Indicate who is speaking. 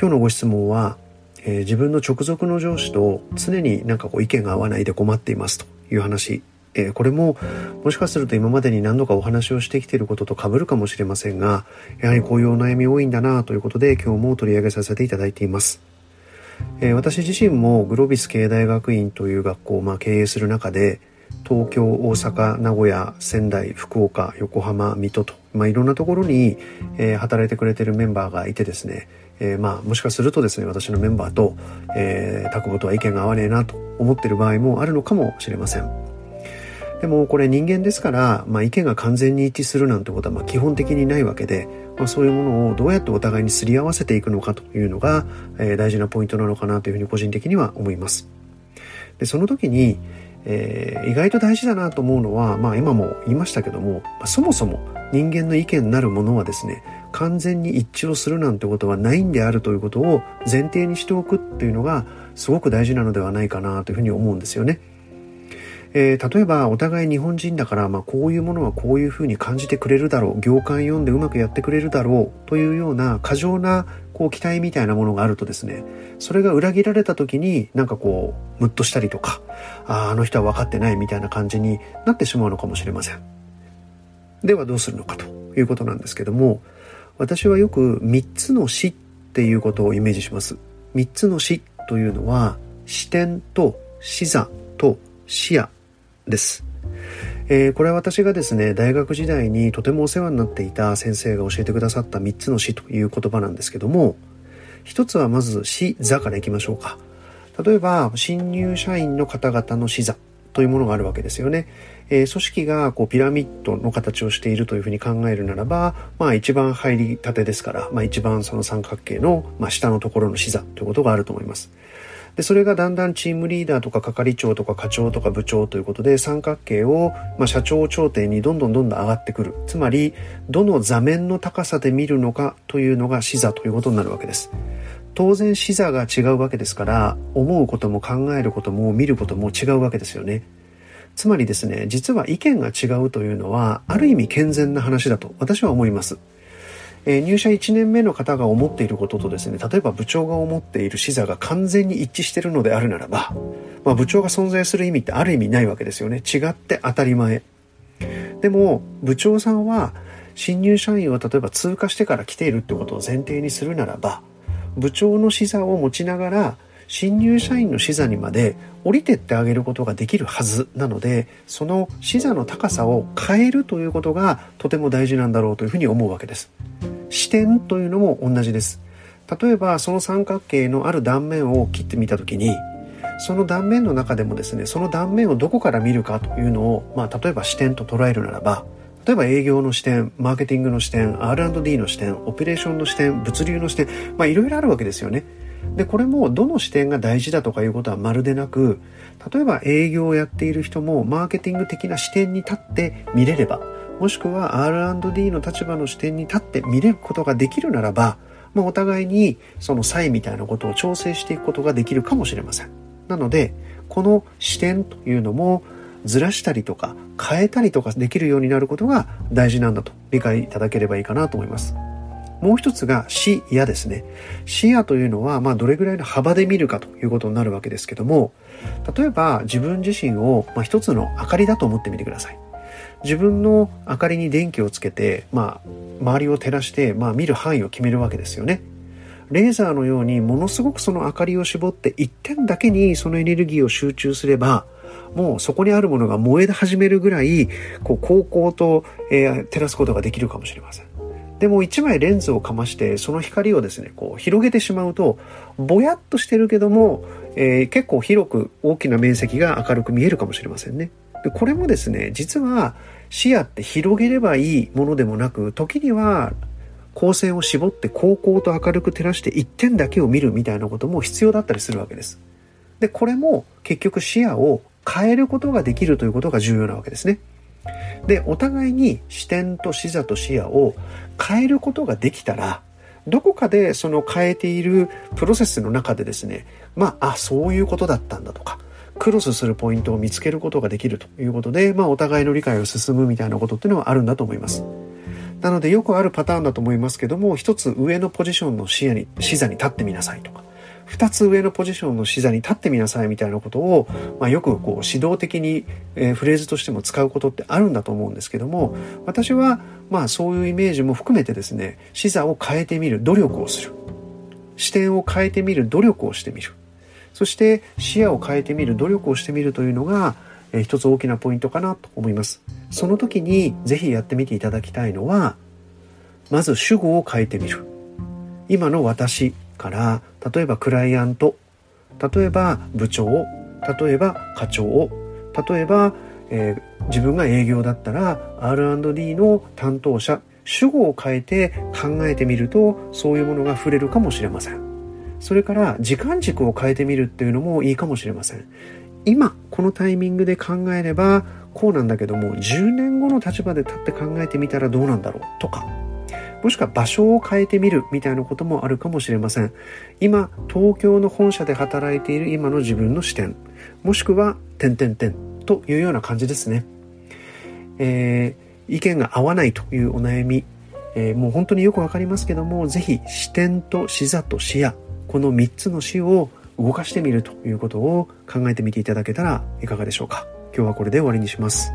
Speaker 1: 今日のご質問は、えー、自分の直属の上司と常になんかこう意見が合わないで困っていますという話。えー、これももしかすると今までに何度かお話をしてきていることと被るかもしれませんがやはりこういうお悩み多いんだなということで今日も取り上げさせていただいています、えー、私自身もグロービス経営大学院という学校をまあ経営する中で東京大阪名古屋仙台福岡横浜水戸と、まあ、いろんなところに、えー、働いてくれてるメンバーがいてですねえー、まあもしかするとですね私のメンバーと、えー、タクボとは意見が合わねえなと思ってる場合もあるのかもしれません。でもこれ人間ですから、まあ、意見が完全に一致するなんてことはまあ基本的にないわけで、まあ、そういうものをどうやってお互いにすり合わせていくのかというのが、えー、大事なポイントなのかなというふうに個人的には思います。でその時に、えー、意外と大事だなと思うのは、まあ、今も言いましたけども、まあ、そもそも人間の意見なるものはですね完全に一致をするなんてことはないんであるということを前提にしておくっていうのがすごく大事なのではないかなというふうに思うんですよね。えー、例えばお互い日本人だから、まあ、こういうものはこういうふうに感じてくれるだろう業界読んでうまくやってくれるだろうというような過剰なこう期待みたいなものがあるとですねそれが裏切られた時になんかこうムッとしたりとかああの人は分かってないみたいな感じになってしまうのかもしれませんではどうするのかということなんですけども私はよく3つの死っていうことをイメージします3つの死というのは視点と視座と視野です。えー、これは私がですね、大学時代にとてもお世話になっていた先生が教えてくださった3つの死という言葉なんですけども、一つはまず死座からいきましょうか。例えば、新入社員の方々の死座というものがあるわけですよね。えー、組織がこうピラミッドの形をしているというふうに考えるならば、まあ一番入りたてですから、まあ一番その三角形の、まあ、下のところの死座ということがあると思います。でそれがだんだんチームリーダーとか係長とか課長とか部長ということで三角形を、まあ、社長頂点にどんどんどんどん上がってくるつまりどの座面の高さで見るのかというのが視座ということになるわけです当然視座が違うわけですから思うことも考えることも見ることも違うわけですよねつまりですね実は意見が違うというのはある意味健全な話だと私は思いますえー、入社1年目の方が思っていることとですね、例えば部長が思っている視座が完全に一致しているのであるならば、まあ、部長が存在する意味ってある意味ないわけですよね。違って当たり前。でも、部長さんは、新入社員を例えば通過してから来ているってことを前提にするならば、部長の視座を持ちながら、新入社員の視座にまで降りてってあげることができるはずなのでその視座の高さを変えるということがとても大事なんだろうというふうに思うわけです。視点というのも同じです。例えばその三角形のある断面を切ってみた時にその断面の中でもですねその断面をどこから見るかというのを、まあ、例えば視点と捉えるならば例えば営業の視点、マーケティングの視点、R&D の視点、オペレーションの視点、物流の視点、まあいろいろあるわけですよね。で、これもどの視点が大事だとかいうことはまるでなく、例えば営業をやっている人もマーケティング的な視点に立って見れれば、もしくは R&D の立場の視点に立って見れることができるならば、まあ、お互いにその差異みたいなことを調整していくことができるかもしれません。なので、この視点というのもずらしたりとか変えたりとかできるようになることが大事なんだと理解いただければいいかなと思います。もう一つが視野ですね。視野というのは、まあ、どれぐらいの幅で見るかということになるわけですけども、例えば自分自身を、まあ、一つの明かりだと思ってみてください。自分の明かりに電気をつけて、まあ、周りを照らして、まあ、見る範囲を決めるわけですよね。レーザーのようにものすごくその明かりを絞って一点だけにそのエネルギーを集中すれば、もうそこにあるものが燃え始めるぐらい、こう、高校と、えー、照らすことができるかもしれません。でも一枚レンズをかましてその光をですねこう広げてしまうとぼやっとしてるけども、えー、結構広く大きな面積が明るく見えるかもしれませんね。でこれもですね実は視野って広げればいいものでもなく時には光線を絞って高校と明るく照らして一点だけを見るみたいなことも必要だったりするわけです。でこれも結局視野を変えることができるということが重要なわけですね。で、お互いに視点と視座と視野を変えることができたら、どこかでその変えているプロセスの中でですね、まあ、あ、そういうことだったんだとか、クロスするポイントを見つけることができるということで、まあ、お互いの理解を進むみたいなことっていうのはあるんだと思います。なのでよくあるパターンだと思いますけども、一つ上のポジションの視野に、視座に立ってみなさいとか、二つ上のポジションの視座に立ってみなさいみたいなことを、まあ、よくこう指導的に、えー、フレーズとしても使うことってあるんだと思うんですけども、私はまあそういうイメージも含めてですね、視座を変えてみる努力をする。視点を変えてみる努力をしてみる。そして視野を変えてみる努力をしてみるというのが、えー、一つ大きなポイントかなと思います。その時にぜひやってみていただきたいのは、まず主語を変えてみる。今の私から例えばクライアント例えば部長例えば課長例えば、えー、自分が営業だったら R&D の担当者主語を変えて考えてみるとそういうものが触れるかもしれません。それから時間軸を変えてみるっていうのもいいかもしれません。今このタイミングで考えればこうなんだけども10年後の立場で立って考えてみたらどうなんだろうとか。もしくは場所を変えてみるみたいなこともあるかもしれません。今、東京の本社で働いている今の自分の視点、もしくは、点々点というような感じですね。えー、意見が合わないというお悩み、えー、もう本当によくわかりますけども、ぜひ視点と視座と視野、この3つの視を動かしてみるということを考えてみていただけたらいかがでしょうか。今日はこれで終わりにします。